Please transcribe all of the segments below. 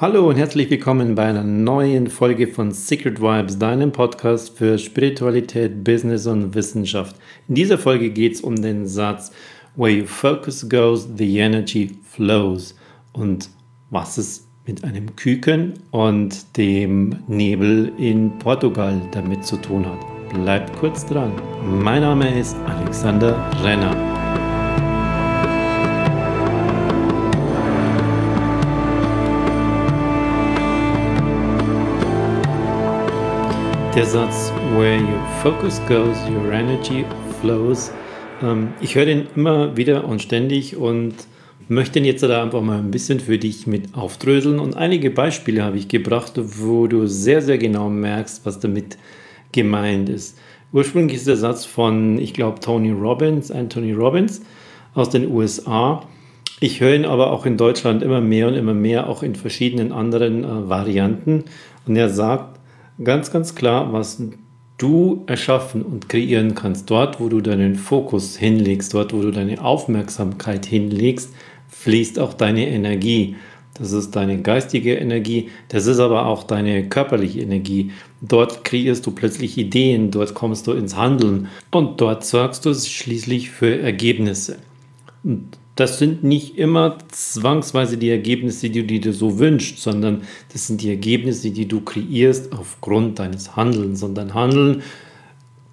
Hallo und herzlich willkommen bei einer neuen Folge von Secret Vibes, deinem Podcast für Spiritualität, Business und Wissenschaft. In dieser Folge geht es um den Satz Where your focus goes, the energy flows. Und was es mit einem Küken und dem Nebel in Portugal damit zu tun hat. Bleibt kurz dran. Mein Name ist Alexander Renner. Der Satz, where your focus goes, your energy flows. Ähm, ich höre den immer wieder und ständig und möchte den jetzt da einfach mal ein bisschen für dich mit aufdröseln. Und einige Beispiele habe ich gebracht, wo du sehr, sehr genau merkst, was damit gemeint ist. Ursprünglich ist der Satz von, ich glaube, Tony Robbins, Anthony Robbins aus den USA. Ich höre ihn aber auch in Deutschland immer mehr und immer mehr, auch in verschiedenen anderen äh, Varianten. Und er sagt, ganz, ganz klar, was du erschaffen und kreieren kannst. Dort, wo du deinen Fokus hinlegst, dort, wo du deine Aufmerksamkeit hinlegst, fließt auch deine Energie. Das ist deine geistige Energie, das ist aber auch deine körperliche Energie. Dort kreierst du plötzlich Ideen, dort kommst du ins Handeln und dort sorgst du schließlich für Ergebnisse. Und das sind nicht immer zwangsweise die Ergebnisse, die du dir so wünschst, sondern das sind die Ergebnisse, die du kreierst aufgrund deines Handelns. Und dein Handeln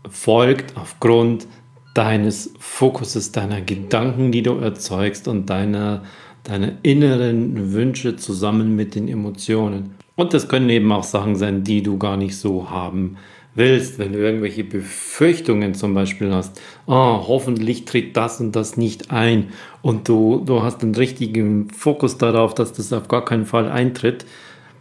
folgt aufgrund deines Fokuses, deiner Gedanken, die du erzeugst und deiner, deiner inneren Wünsche zusammen mit den Emotionen. Und das können eben auch Sachen sein, die du gar nicht so haben willst willst, wenn du irgendwelche Befürchtungen zum Beispiel hast, oh, hoffentlich tritt das und das nicht ein und du, du hast einen richtigen Fokus darauf, dass das auf gar keinen Fall eintritt,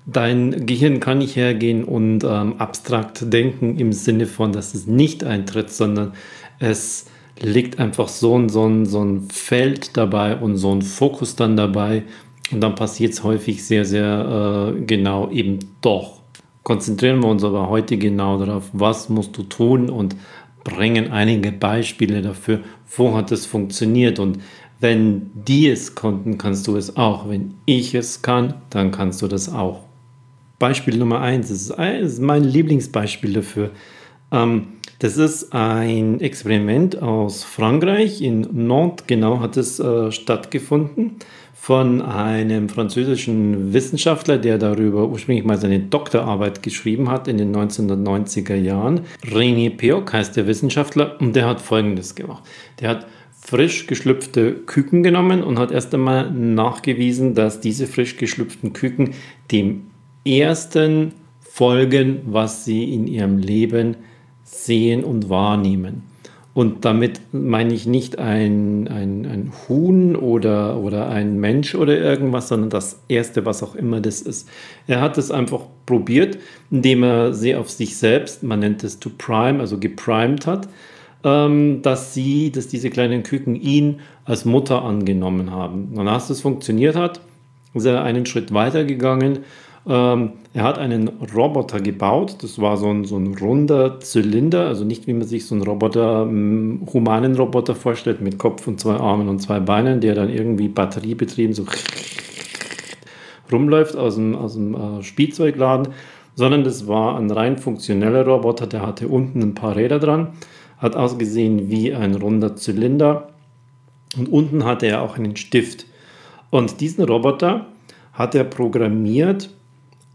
dein Gehirn kann nicht hergehen und ähm, abstrakt denken im Sinne von, dass es nicht eintritt, sondern es liegt einfach so ein, so ein, so ein Feld dabei und so ein Fokus dann dabei und dann passiert es häufig sehr, sehr äh, genau eben doch konzentrieren wir uns aber heute genau darauf, was musst du tun und bringen einige Beispiele dafür, wo hat es funktioniert und wenn die es konnten, kannst du es auch. Wenn ich es kann, dann kannst du das auch. Beispiel Nummer eins ist, ist mein Lieblingsbeispiel dafür. Ähm, das ist ein Experiment aus Frankreich. In Nantes genau hat es äh, stattgefunden von einem französischen Wissenschaftler, der darüber ursprünglich mal seine Doktorarbeit geschrieben hat in den 1990er Jahren. René Peoc heißt der Wissenschaftler und der hat Folgendes gemacht. Der hat frisch geschlüpfte Küken genommen und hat erst einmal nachgewiesen, dass diese frisch geschlüpften Küken dem ersten folgen, was sie in ihrem Leben sehen und wahrnehmen. Und damit meine ich nicht ein, ein, ein Huhn oder, oder ein Mensch oder irgendwas, sondern das Erste, was auch immer das ist. Er hat es einfach probiert, indem er sie auf sich selbst, man nennt es to prime, also geprimed hat, ähm, dass sie, dass diese kleinen Küken ihn als Mutter angenommen haben. Und als das funktioniert hat, ist er einen Schritt weiter gegangen ähm, er hat einen Roboter gebaut. Das war so ein, so ein runder Zylinder, also nicht wie man sich so einen Roboter, einen humanen Roboter vorstellt, mit Kopf und zwei Armen und zwei Beinen, der dann irgendwie batteriebetrieben so rumläuft aus dem, aus dem äh, Spielzeugladen, sondern das war ein rein funktioneller Roboter, der hatte unten ein paar Räder dran, hat ausgesehen wie ein runder Zylinder und unten hatte er auch einen Stift. Und diesen Roboter hat er programmiert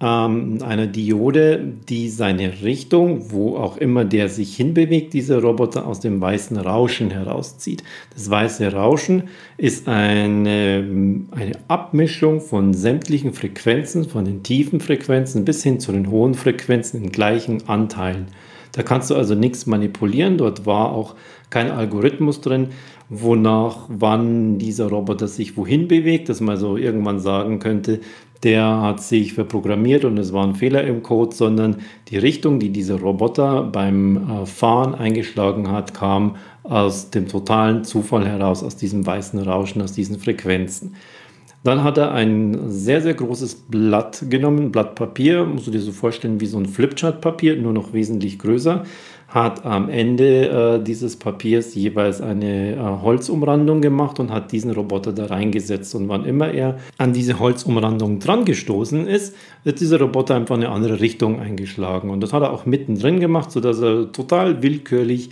ähm, einer Diode, die seine Richtung, wo auch immer der sich hinbewegt, dieser Roboter aus dem weißen Rauschen herauszieht. Das weiße Rauschen ist eine, eine Abmischung von sämtlichen Frequenzen, von den tiefen Frequenzen bis hin zu den hohen Frequenzen in gleichen Anteilen. Da kannst du also nichts manipulieren. Dort war auch kein Algorithmus drin, wonach wann dieser Roboter sich wohin bewegt, dass man so irgendwann sagen könnte, der hat sich verprogrammiert und es war ein Fehler im Code, sondern die Richtung, die dieser Roboter beim äh, Fahren eingeschlagen hat, kam aus dem totalen Zufall heraus, aus diesem weißen Rauschen, aus diesen Frequenzen. Dann hat er ein sehr, sehr großes Blatt genommen, Blatt Papier, musst du dir so vorstellen wie so ein Flipchart-Papier, nur noch wesentlich größer, hat am Ende äh, dieses Papiers jeweils eine äh, Holzumrandung gemacht und hat diesen Roboter da reingesetzt. Und wann immer er an diese Holzumrandung dran gestoßen ist, wird dieser Roboter einfach eine andere Richtung eingeschlagen. Und das hat er auch mittendrin gemacht, sodass er total willkürlich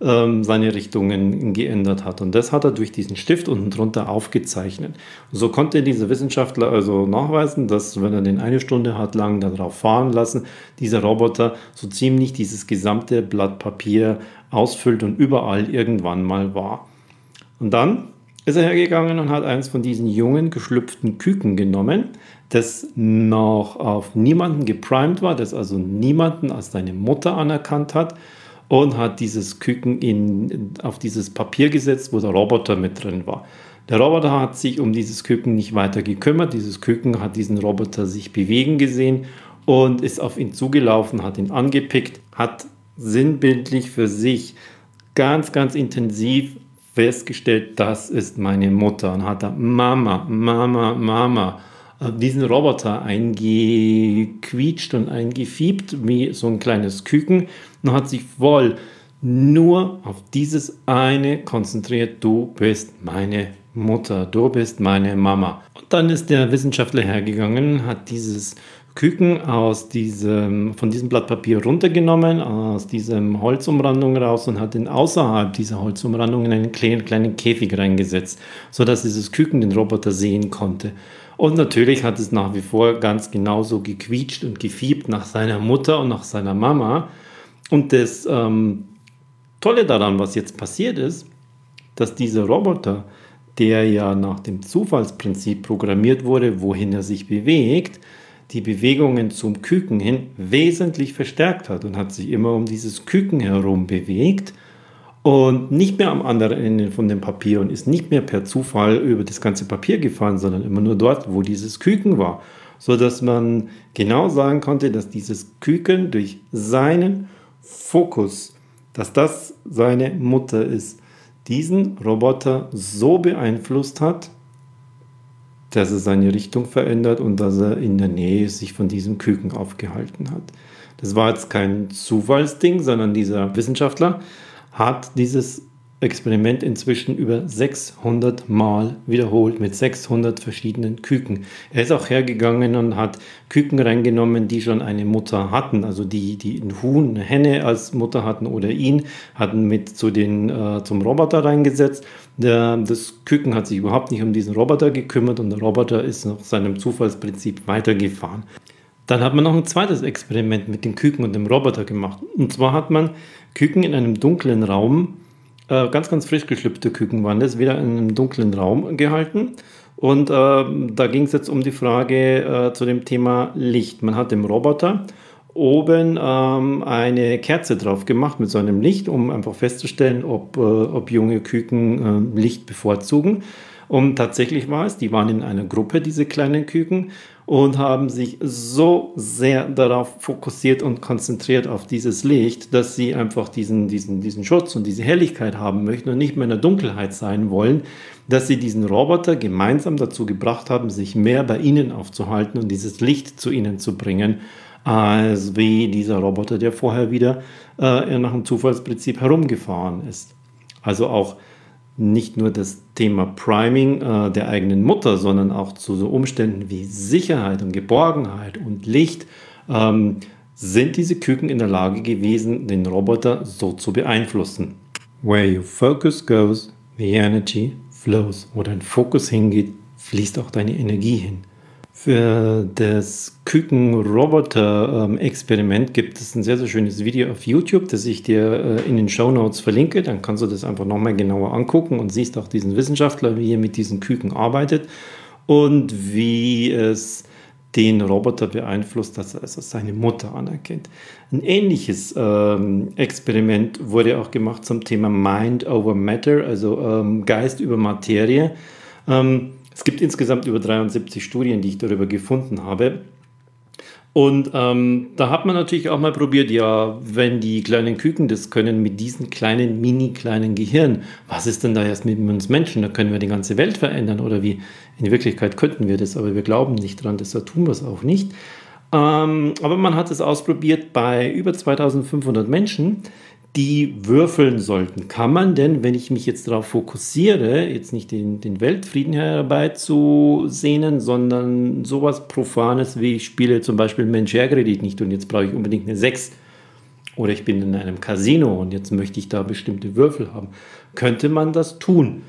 ähm, seine Richtungen geändert hat. Und das hat er durch diesen Stift unten drunter aufgezeichnet. Und so konnte dieser Wissenschaftler also nachweisen, dass wenn er den eine Stunde hat lang darauf fahren lassen, dieser Roboter so ziemlich dieses gesamte Blatt Papier ausfüllt und überall irgendwann mal war. Und dann ist er hergegangen und hat eins von diesen jungen geschlüpften Küken genommen, das noch auf niemanden geprimed war, das also niemanden als seine Mutter anerkannt hat und hat dieses Küken in, auf dieses Papier gesetzt, wo der Roboter mit drin war. Der Roboter hat sich um dieses Küken nicht weiter gekümmert. Dieses Küken hat diesen Roboter sich bewegen gesehen und ist auf ihn zugelaufen, hat ihn angepickt, hat sinnbildlich für sich ganz, ganz intensiv festgestellt, das ist meine Mutter und hat da Mama, Mama, Mama diesen Roboter eingequietscht und eingefiebt, wie so ein kleines Küken, und hat sich voll nur auf dieses eine konzentriert, du bist meine Mutter, du bist meine Mama. Und dann ist der Wissenschaftler hergegangen, hat dieses Küken aus diesem, von diesem Blatt Papier runtergenommen, aus diesem Holzumrandung raus und hat ihn außerhalb dieser Holzumrandung in einen kleinen, kleinen Käfig reingesetzt, sodass dieses Küken den Roboter sehen konnte. Und natürlich hat es nach wie vor ganz genauso gequietscht und gefiebt nach seiner Mutter und nach seiner Mama. Und das ähm, Tolle daran, was jetzt passiert ist, dass dieser Roboter, der ja nach dem Zufallsprinzip programmiert wurde, wohin er sich bewegt, die Bewegungen zum Küken hin wesentlich verstärkt hat und hat sich immer um dieses Küken herum bewegt und nicht mehr am anderen Ende von dem Papier und ist nicht mehr per Zufall über das ganze Papier gefahren, sondern immer nur dort, wo dieses Küken war, so dass man genau sagen konnte, dass dieses Küken durch seinen Fokus, dass das seine Mutter ist, diesen Roboter so beeinflusst hat, dass er seine Richtung verändert und dass er in der Nähe sich von diesem Küken aufgehalten hat. Das war jetzt kein Zufallsding, sondern dieser Wissenschaftler hat dieses Experiment inzwischen über 600 Mal wiederholt mit 600 verschiedenen Küken. Er ist auch hergegangen und hat Küken reingenommen, die schon eine Mutter hatten, also die, die ein Huhn, eine Henne als Mutter hatten oder ihn, hatten mit zu den, äh, zum Roboter reingesetzt. Der, das Küken hat sich überhaupt nicht um diesen Roboter gekümmert und der Roboter ist nach seinem Zufallsprinzip weitergefahren. Dann hat man noch ein zweites Experiment mit den Küken und dem Roboter gemacht. Und zwar hat man Küken in einem dunklen Raum, äh, ganz, ganz frisch geschlüpfte Küken waren das, wieder in einem dunklen Raum gehalten. Und äh, da ging es jetzt um die Frage äh, zu dem Thema Licht. Man hat dem Roboter oben ähm, eine Kerze drauf gemacht mit so einem Licht, um einfach festzustellen, ob, äh, ob junge Küken äh, Licht bevorzugen. Und tatsächlich war es, die waren in einer Gruppe, diese kleinen Küken, und haben sich so sehr darauf fokussiert und konzentriert auf dieses Licht, dass sie einfach diesen, diesen, diesen Schutz und diese Helligkeit haben möchten und nicht mehr in der Dunkelheit sein wollen, dass sie diesen Roboter gemeinsam dazu gebracht haben, sich mehr bei ihnen aufzuhalten und dieses Licht zu ihnen zu bringen, als wie dieser Roboter, der vorher wieder äh, nach dem Zufallsprinzip herumgefahren ist. Also auch nicht nur das Thema Priming äh, der eigenen Mutter, sondern auch zu so Umständen wie Sicherheit und Geborgenheit und Licht, ähm, sind diese Küken in der Lage gewesen, den Roboter so zu beeinflussen. Where your focus goes, the energy flows. Wo dein Fokus hingeht, fließt auch deine Energie hin. Für das Küken-Roboter-Experiment gibt es ein sehr, sehr schönes Video auf YouTube, das ich dir äh, in den Show Notes verlinke. Dann kannst du das einfach nochmal genauer angucken und siehst auch diesen Wissenschaftler, wie er mit diesen Küken arbeitet und wie es den Roboter beeinflusst, dass er also seine Mutter anerkennt. Ein ähnliches ähm, Experiment wurde auch gemacht zum Thema Mind over Matter, also ähm, Geist über Materie. Ähm, es gibt insgesamt über 73 Studien, die ich darüber gefunden habe. Und ähm, da hat man natürlich auch mal probiert, ja, wenn die kleinen Küken das können mit diesen kleinen, mini kleinen Gehirn, was ist denn da erst mit uns Menschen? Da können wir die ganze Welt verändern oder wie? In Wirklichkeit könnten wir das, aber wir glauben nicht dran, deshalb tun wir es auch nicht. Ähm, aber man hat es ausprobiert bei über 2500 Menschen, die würfeln sollten. Kann man denn, wenn ich mich jetzt darauf fokussiere, jetzt nicht den, den Weltfrieden herbeizusehnen, sondern sowas Profanes wie ich spiele zum Beispiel Mensch ärgere nicht und jetzt brauche ich unbedingt eine 6 oder ich bin in einem Casino und jetzt möchte ich da bestimmte Würfel haben, könnte man das tun.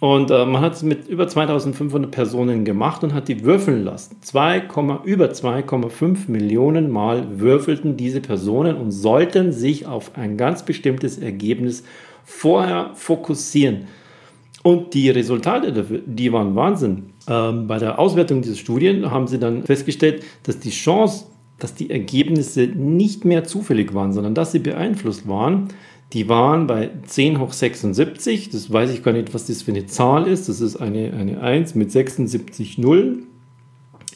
Und äh, man hat es mit über 2500 Personen gemacht und hat die würfeln lassen. 2, über 2,5 Millionen Mal würfelten diese Personen und sollten sich auf ein ganz bestimmtes Ergebnis vorher fokussieren. Und die Resultate dafür, die waren Wahnsinn. Ähm, bei der Auswertung dieser Studien haben sie dann festgestellt, dass die Chance, dass die Ergebnisse nicht mehr zufällig waren, sondern dass sie beeinflusst waren, die waren bei 10 hoch 76. Das weiß ich gar nicht, was das für eine Zahl ist. Das ist eine, eine 1 mit 76 Nullen.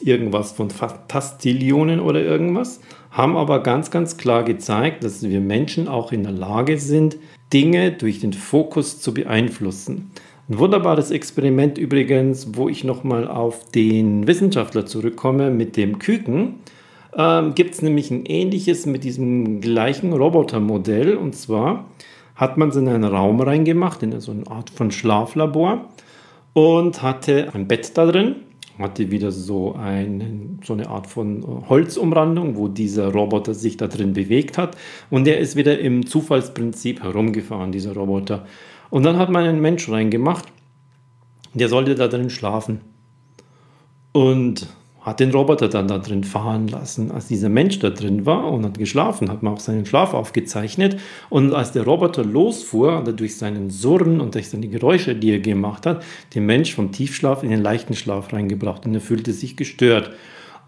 Irgendwas von Fantastillionen oder irgendwas. Haben aber ganz, ganz klar gezeigt, dass wir Menschen auch in der Lage sind, Dinge durch den Fokus zu beeinflussen. Ein wunderbares Experiment übrigens, wo ich nochmal auf den Wissenschaftler zurückkomme mit dem Küken ähm, gibt es nämlich ein ähnliches mit diesem gleichen Robotermodell. Und zwar hat man es in einen Raum reingemacht, in so eine Art von Schlaflabor und hatte ein Bett da drin, hatte wieder so, ein, so eine Art von Holzumrandung, wo dieser Roboter sich da drin bewegt hat. Und der ist wieder im Zufallsprinzip herumgefahren, dieser Roboter. Und dann hat man einen Mensch reingemacht, der sollte da drin schlafen. Und hat den Roboter dann da drin fahren lassen. Als dieser Mensch da drin war und hat geschlafen, hat man auch seinen Schlaf aufgezeichnet. Und als der Roboter losfuhr, hat er durch seinen Surren und durch seine Geräusche, die er gemacht hat, den Mensch vom Tiefschlaf in den leichten Schlaf reingebracht und er fühlte sich gestört.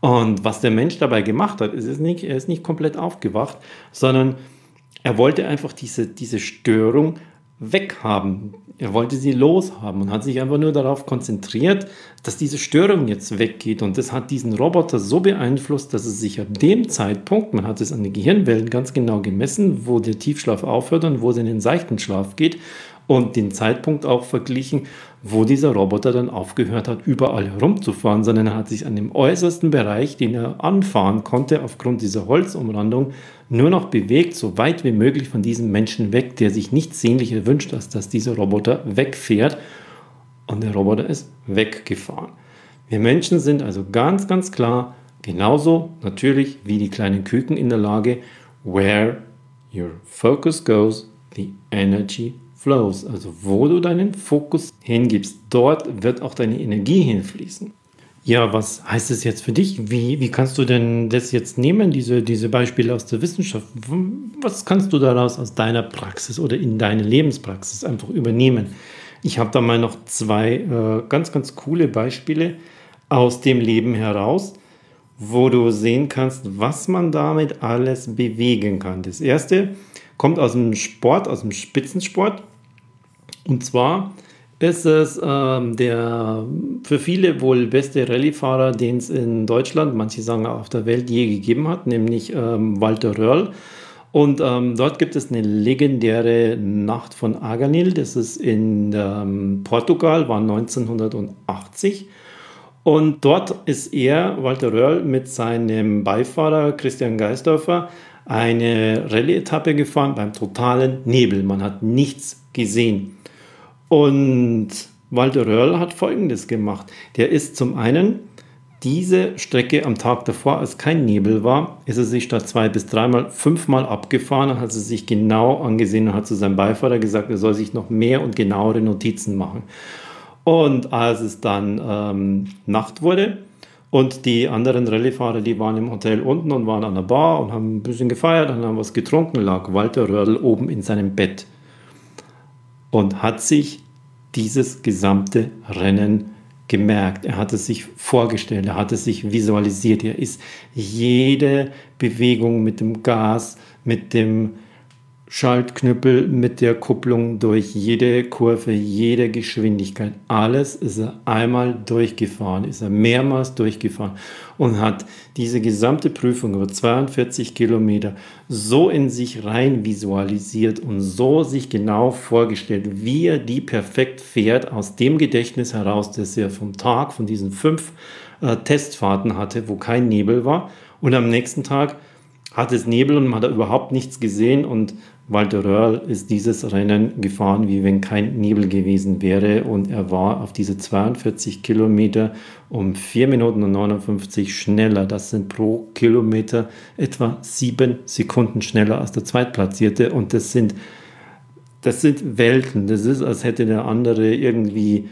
Und was der Mensch dabei gemacht hat, ist nicht, er ist nicht komplett aufgewacht, sondern er wollte einfach diese, diese Störung weghaben. Er wollte sie loshaben und hat sich einfach nur darauf konzentriert, dass diese Störung jetzt weggeht. Und das hat diesen Roboter so beeinflusst, dass es sich ab dem Zeitpunkt, man hat es an den Gehirnwellen ganz genau gemessen, wo der Tiefschlaf aufhört und wo es in den seichten Schlaf geht und den Zeitpunkt auch verglichen, wo dieser Roboter dann aufgehört hat, überall herumzufahren, sondern er hat sich an dem äußersten Bereich, den er anfahren konnte, aufgrund dieser Holzumrandung, nur noch bewegt, so weit wie möglich von diesem Menschen weg, der sich nichts sehnlicher wünscht, als dass dieser Roboter wegfährt. Und der Roboter ist weggefahren. Wir Menschen sind also ganz, ganz klar genauso natürlich wie die kleinen Küken in der Lage, where your focus goes, the energy flows, also wo du deinen Fokus hingibst, dort wird auch deine Energie hinfließen. Ja, was heißt es jetzt für dich? Wie, wie kannst du denn das jetzt nehmen, diese, diese Beispiele aus der Wissenschaft? Was kannst du daraus aus deiner Praxis oder in deine Lebenspraxis einfach übernehmen? Ich habe da mal noch zwei äh, ganz, ganz coole Beispiele aus dem Leben heraus, wo du sehen kannst, was man damit alles bewegen kann. Das erste kommt aus dem Sport, aus dem Spitzensport. Und zwar ist es ähm, der für viele wohl beste Rallyefahrer, den es in Deutschland, manche sagen auch auf der Welt, je gegeben hat, nämlich ähm, Walter Röhrl. Und ähm, dort gibt es eine legendäre Nacht von Aganil, das ist in ähm, Portugal, war 1980. Und dort ist er, Walter Röhrl, mit seinem Beifahrer Christian Geisdorfer eine Rallye-Etappe gefahren beim totalen Nebel. Man hat nichts gesehen. Und Walter Röhrl hat Folgendes gemacht. Der ist zum einen diese Strecke am Tag davor, als kein Nebel war, ist er sich statt zwei bis dreimal fünfmal abgefahren und hat sie sich genau angesehen und hat zu seinem Beifahrer gesagt, er soll sich noch mehr und genauere Notizen machen. Und als es dann ähm, Nacht wurde und die anderen Rallyefahrer, die waren im Hotel unten und waren an der Bar und haben ein bisschen gefeiert und haben was getrunken, lag Walter Röhrl oben in seinem Bett und hat sich dieses gesamte Rennen gemerkt. Er hat es sich vorgestellt, er hat es sich visualisiert. Er ist jede Bewegung mit dem Gas, mit dem Schaltknüppel mit der Kupplung durch jede Kurve, jede Geschwindigkeit. Alles ist er einmal durchgefahren, ist er mehrmals durchgefahren und hat diese gesamte Prüfung über 42 Kilometer so in sich rein visualisiert und so sich genau vorgestellt, wie er die perfekt fährt aus dem Gedächtnis heraus, das er vom Tag, von diesen fünf äh, Testfahrten hatte, wo kein Nebel war. Und am nächsten Tag hat es Nebel und man hat überhaupt nichts gesehen und Walter Röhrl ist dieses Rennen gefahren, wie wenn kein Nebel gewesen wäre. Und er war auf diese 42 Kilometer um 4 Minuten und 59 schneller. Das sind pro Kilometer etwa 7 Sekunden schneller als der Zweitplatzierte. Und das sind, das sind Welten. Das ist, als hätte der andere irgendwie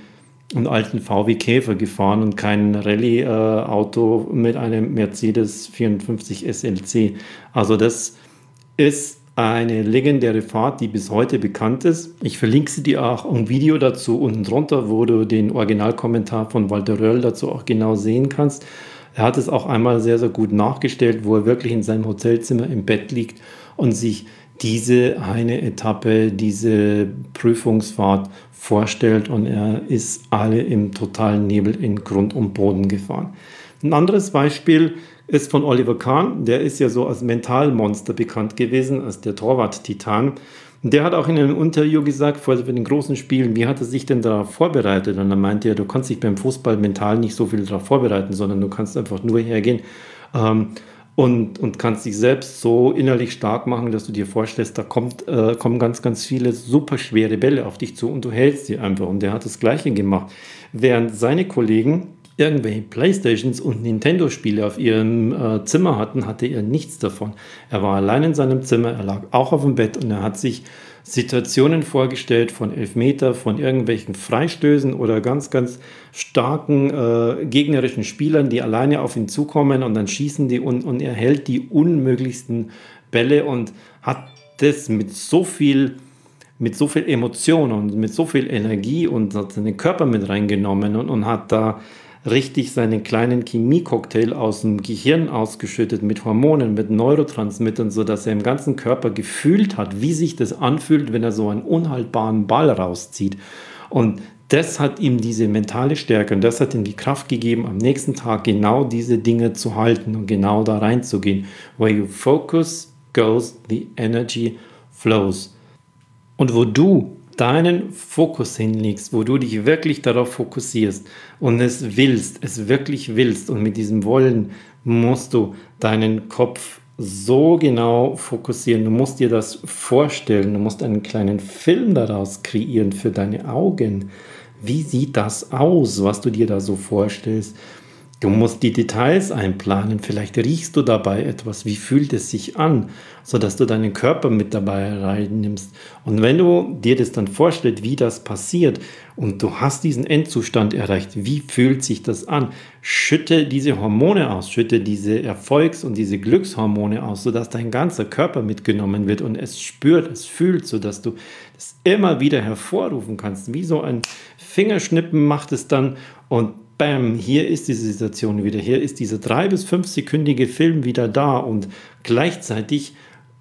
einen alten VW Käfer gefahren und kein Rallye-Auto mit einem Mercedes 54 SLC. Also das ist eine legendäre Fahrt, die bis heute bekannt ist. Ich verlinke sie dir auch ein Video dazu unten drunter, wo du den Originalkommentar von Walter Röll dazu auch genau sehen kannst. Er hat es auch einmal sehr, sehr gut nachgestellt, wo er wirklich in seinem Hotelzimmer im Bett liegt und sich diese eine Etappe, diese Prüfungsfahrt vorstellt und er ist alle im totalen Nebel in Grund und Boden gefahren. Ein anderes Beispiel ist von Oliver Kahn. Der ist ja so als Mentalmonster bekannt gewesen, als der Torwart-Titan. Der hat auch in einem Interview gesagt, vor den großen Spielen, wie hat er sich denn darauf vorbereitet? Und dann meinte er, du kannst dich beim Fußball mental nicht so viel darauf vorbereiten, sondern du kannst einfach nur hergehen ähm, und, und kannst dich selbst so innerlich stark machen, dass du dir vorstellst, da kommt, äh, kommen ganz, ganz viele super schwere Bälle auf dich zu und du hältst sie einfach. Und der hat das Gleiche gemacht. Während seine Kollegen irgendwelche Playstations und Nintendo-Spiele auf ihrem äh, Zimmer hatten, hatte er nichts davon. Er war allein in seinem Zimmer, er lag auch auf dem Bett und er hat sich Situationen vorgestellt von Elfmeter, von irgendwelchen Freistößen oder ganz, ganz starken äh, gegnerischen Spielern, die alleine auf ihn zukommen und dann schießen die und, und er hält die unmöglichsten Bälle und hat das mit so viel mit so viel Emotion und mit so viel Energie und hat seinen Körper mit reingenommen und, und hat da richtig seinen kleinen Chemiecocktail aus dem Gehirn ausgeschüttet mit Hormonen, mit Neurotransmittern, sodass er im ganzen Körper gefühlt hat, wie sich das anfühlt, wenn er so einen unhaltbaren Ball rauszieht. Und das hat ihm diese mentale Stärke und das hat ihm die Kraft gegeben, am nächsten Tag genau diese Dinge zu halten und genau da reinzugehen. Where you focus goes, the energy flows. Und wo du deinen Fokus hinlegst, wo du dich wirklich darauf fokussierst und es willst, es wirklich willst und mit diesem Wollen musst du deinen Kopf so genau fokussieren. Du musst dir das vorstellen, du musst einen kleinen Film daraus kreieren für deine Augen. Wie sieht das aus, was du dir da so vorstellst? Du musst die Details einplanen. Vielleicht riechst du dabei etwas. Wie fühlt es sich an? Sodass du deinen Körper mit dabei reinnimmst. Und wenn du dir das dann vorstellst, wie das passiert und du hast diesen Endzustand erreicht, wie fühlt sich das an? Schütte diese Hormone aus, schütte diese Erfolgs- und diese Glückshormone aus, sodass dein ganzer Körper mitgenommen wird und es spürt, es fühlt, sodass du es immer wieder hervorrufen kannst. Wie so ein Fingerschnippen macht es dann und bam, hier ist diese Situation wieder, hier ist dieser drei- bis fünfsekündige Film wieder da und gleichzeitig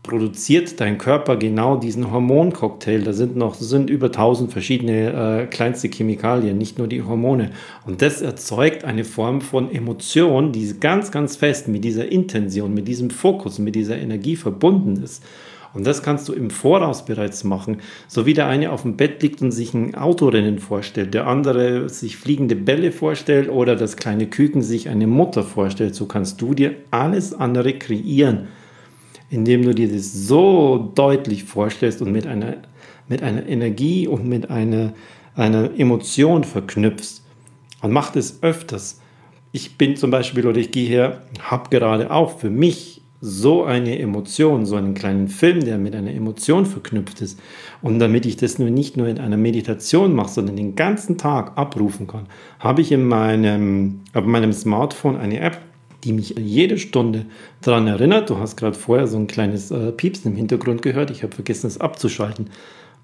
produziert dein Körper genau diesen Hormoncocktail. Da sind noch sind über 1000 verschiedene äh, kleinste Chemikalien, nicht nur die Hormone. Und das erzeugt eine Form von Emotion, die ganz, ganz fest mit dieser Intention, mit diesem Fokus, mit dieser Energie verbunden ist. Und das kannst du im Voraus bereits machen. So wie der eine auf dem Bett liegt und sich ein Autorennen vorstellt, der andere sich fliegende Bälle vorstellt oder das kleine Küken sich eine Mutter vorstellt, so kannst du dir alles andere kreieren, indem du dir das so deutlich vorstellst und mit einer, mit einer Energie und mit einer, einer Emotion verknüpfst. Und mach das öfters. Ich bin zum Beispiel oder ich gehe her, habe gerade auch für mich so eine Emotion, so einen kleinen Film, der mit einer Emotion verknüpft ist. Und damit ich das nur nicht nur in einer Meditation mache, sondern den ganzen Tag abrufen kann, habe ich in meinem, auf meinem Smartphone eine App, die mich jede Stunde daran erinnert. Du hast gerade vorher so ein kleines äh, Piepsen im Hintergrund gehört. Ich habe vergessen, es abzuschalten.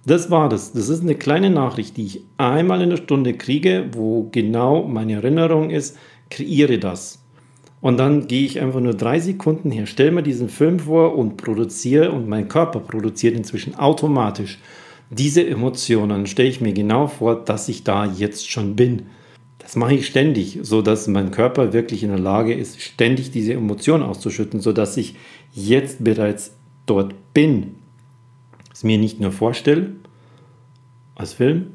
Das war das. Das ist eine kleine Nachricht, die ich einmal in der Stunde kriege, wo genau meine Erinnerung ist, kreiere das. Und dann gehe ich einfach nur drei Sekunden her, stelle mir diesen Film vor und produziere und mein Körper produziert inzwischen automatisch diese Emotionen. Stelle ich mir genau vor, dass ich da jetzt schon bin. Das mache ich ständig, sodass mein Körper wirklich in der Lage ist, ständig diese Emotionen auszuschütten, sodass ich jetzt bereits dort bin. Es mir nicht nur vorstelle als Film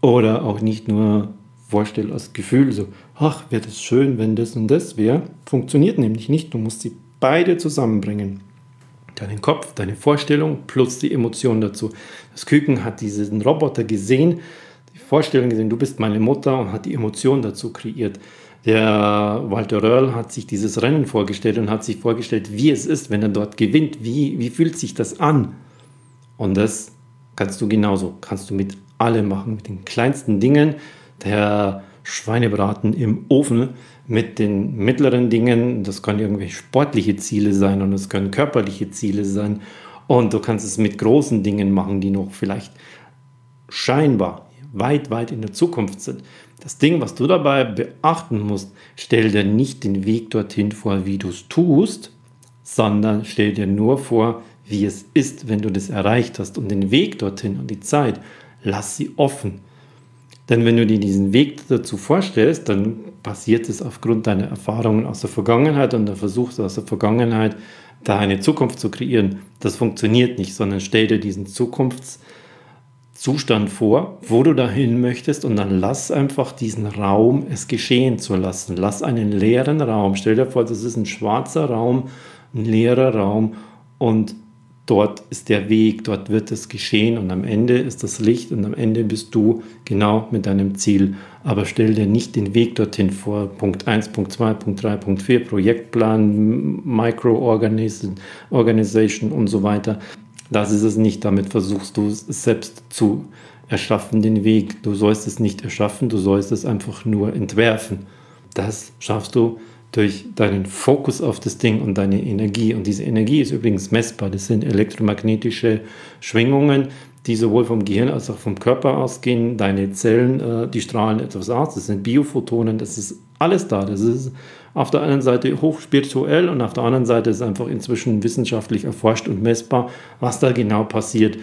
oder auch nicht nur vorstelle als Gefühl, so, ach, wäre das schön, wenn das und das wäre, funktioniert nämlich nicht. Du musst sie beide zusammenbringen. Deinen Kopf, deine Vorstellung plus die Emotion dazu. Das Küken hat diesen Roboter gesehen, die Vorstellung gesehen, du bist meine Mutter und hat die Emotion dazu kreiert. Der Walter Röhrl hat sich dieses Rennen vorgestellt und hat sich vorgestellt, wie es ist, wenn er dort gewinnt. Wie, wie fühlt sich das an? Und das kannst du genauso, kannst du mit allem machen, mit den kleinsten Dingen. Der Schweinebraten im Ofen mit den mittleren Dingen. Das können irgendwelche sportliche Ziele sein und es können körperliche Ziele sein. Und du kannst es mit großen Dingen machen, die noch vielleicht scheinbar weit, weit in der Zukunft sind. Das Ding, was du dabei beachten musst, stell dir nicht den Weg dorthin vor, wie du es tust, sondern stell dir nur vor, wie es ist, wenn du das erreicht hast. Und den Weg dorthin und die Zeit, lass sie offen. Denn wenn du dir diesen Weg dazu vorstellst, dann passiert es aufgrund deiner Erfahrungen aus der Vergangenheit und der versuchst aus der Vergangenheit da eine Zukunft zu kreieren. Das funktioniert nicht, sondern stell dir diesen Zukunftszustand vor, wo du dahin möchtest und dann lass einfach diesen Raum es geschehen zu lassen. Lass einen leeren Raum. Stell dir vor, das ist ein schwarzer Raum, ein leerer Raum und dort ist der Weg, dort wird es geschehen und am Ende ist das Licht und am Ende bist du genau mit deinem Ziel. Aber stell dir nicht den Weg dorthin vor. Punkt 1, Punkt 2, Punkt 3, Punkt 4, Projektplan, Micro-Organization und so weiter. Das ist es nicht. Damit versuchst du es selbst zu erschaffen, den Weg. Du sollst es nicht erschaffen, du sollst es einfach nur entwerfen. Das schaffst du durch deinen Fokus auf das Ding und deine Energie. Und diese Energie ist übrigens messbar. Das sind elektromagnetische Schwingungen, die sowohl vom Gehirn als auch vom Körper ausgehen. Deine Zellen, äh, die strahlen etwas aus. Das sind Biophotonen. Das ist alles da. Das ist auf der einen Seite hochspirituell und auf der anderen Seite ist einfach inzwischen wissenschaftlich erforscht und messbar, was da genau passiert.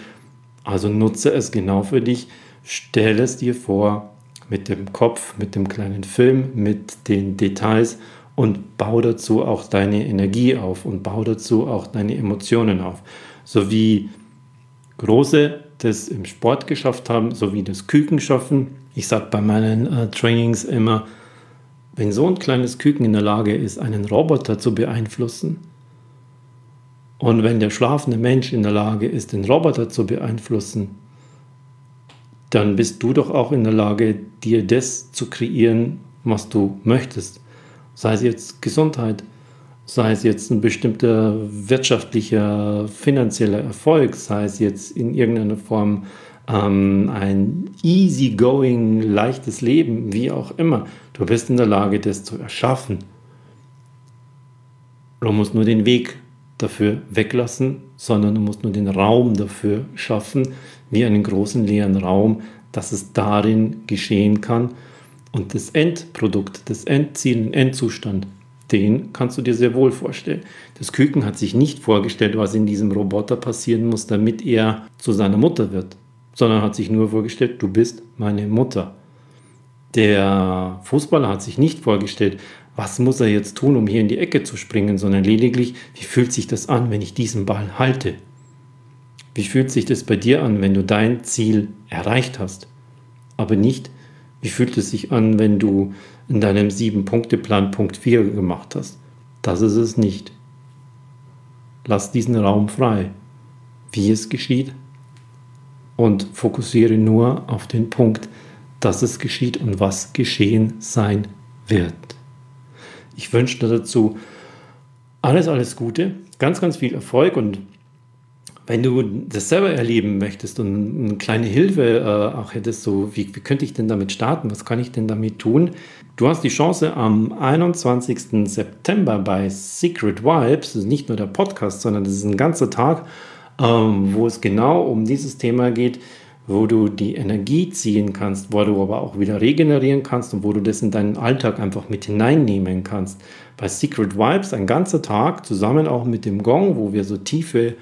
Also nutze es genau für dich. Stell es dir vor mit dem Kopf, mit dem kleinen Film, mit den Details und bau dazu auch deine Energie auf und bau dazu auch deine Emotionen auf. So wie Große das im Sport geschafft haben, so wie das Küken schaffen. Ich sage bei meinen äh, Trainings immer, wenn so ein kleines Küken in der Lage ist, einen Roboter zu beeinflussen, und wenn der schlafende Mensch in der Lage ist, den Roboter zu beeinflussen, dann bist du doch auch in der Lage, dir das zu kreieren, was du möchtest sei es jetzt Gesundheit, sei es jetzt ein bestimmter wirtschaftlicher, finanzieller Erfolg, sei es jetzt in irgendeiner Form ähm, ein easygoing, leichtes Leben, wie auch immer. Du bist in der Lage, das zu erschaffen. Du musst nur den Weg dafür weglassen, sondern du musst nur den Raum dafür schaffen, wie einen großen leeren Raum, dass es darin geschehen kann und das Endprodukt, das Endziel, den Endzustand, den kannst du dir sehr wohl vorstellen. Das Küken hat sich nicht vorgestellt, was in diesem Roboter passieren muss, damit er zu seiner Mutter wird, sondern hat sich nur vorgestellt, du bist meine Mutter. Der Fußballer hat sich nicht vorgestellt, was muss er jetzt tun, um hier in die Ecke zu springen, sondern lediglich, wie fühlt sich das an, wenn ich diesen Ball halte? Wie fühlt sich das bei dir an, wenn du dein Ziel erreicht hast? Aber nicht, wie fühlt es sich an, wenn du in deinem Sieben-Punkte-Plan Punkt 4 gemacht hast? Das ist es nicht. Lass diesen Raum frei, wie es geschieht, und fokussiere nur auf den Punkt, dass es geschieht und was geschehen sein wird. Ich wünsche dir dazu alles, alles Gute, ganz, ganz viel Erfolg und wenn du das selber erleben möchtest und eine kleine Hilfe äh, auch hättest, so wie, wie könnte ich denn damit starten, was kann ich denn damit tun? Du hast die Chance am 21. September bei Secret Vibes, das ist nicht nur der Podcast, sondern das ist ein ganzer Tag, ähm, wo es genau um dieses Thema geht, wo du die Energie ziehen kannst, wo du aber auch wieder regenerieren kannst und wo du das in deinen Alltag einfach mit hineinnehmen kannst. Bei Secret Vibes ein ganzer Tag zusammen auch mit dem Gong, wo wir so tiefe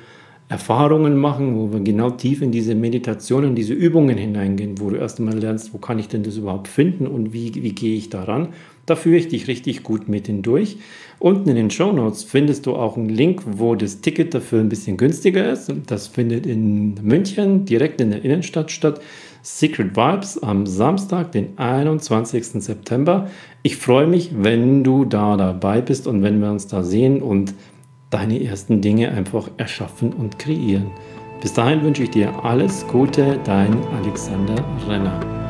Erfahrungen machen, wo wir genau tief in diese Meditationen, diese Übungen hineingehen, wo du erst einmal lernst, wo kann ich denn das überhaupt finden und wie, wie gehe ich daran. Da führe ich dich richtig gut mit hindurch. Unten in den Show Notes findest du auch einen Link, wo das Ticket dafür ein bisschen günstiger ist. Das findet in München direkt in der Innenstadt statt. Secret Vibes am Samstag, den 21. September. Ich freue mich, wenn du da dabei bist und wenn wir uns da sehen und deine ersten Dinge einfach erschaffen und kreieren. Bis dahin wünsche ich dir alles Gute, dein Alexander Renner.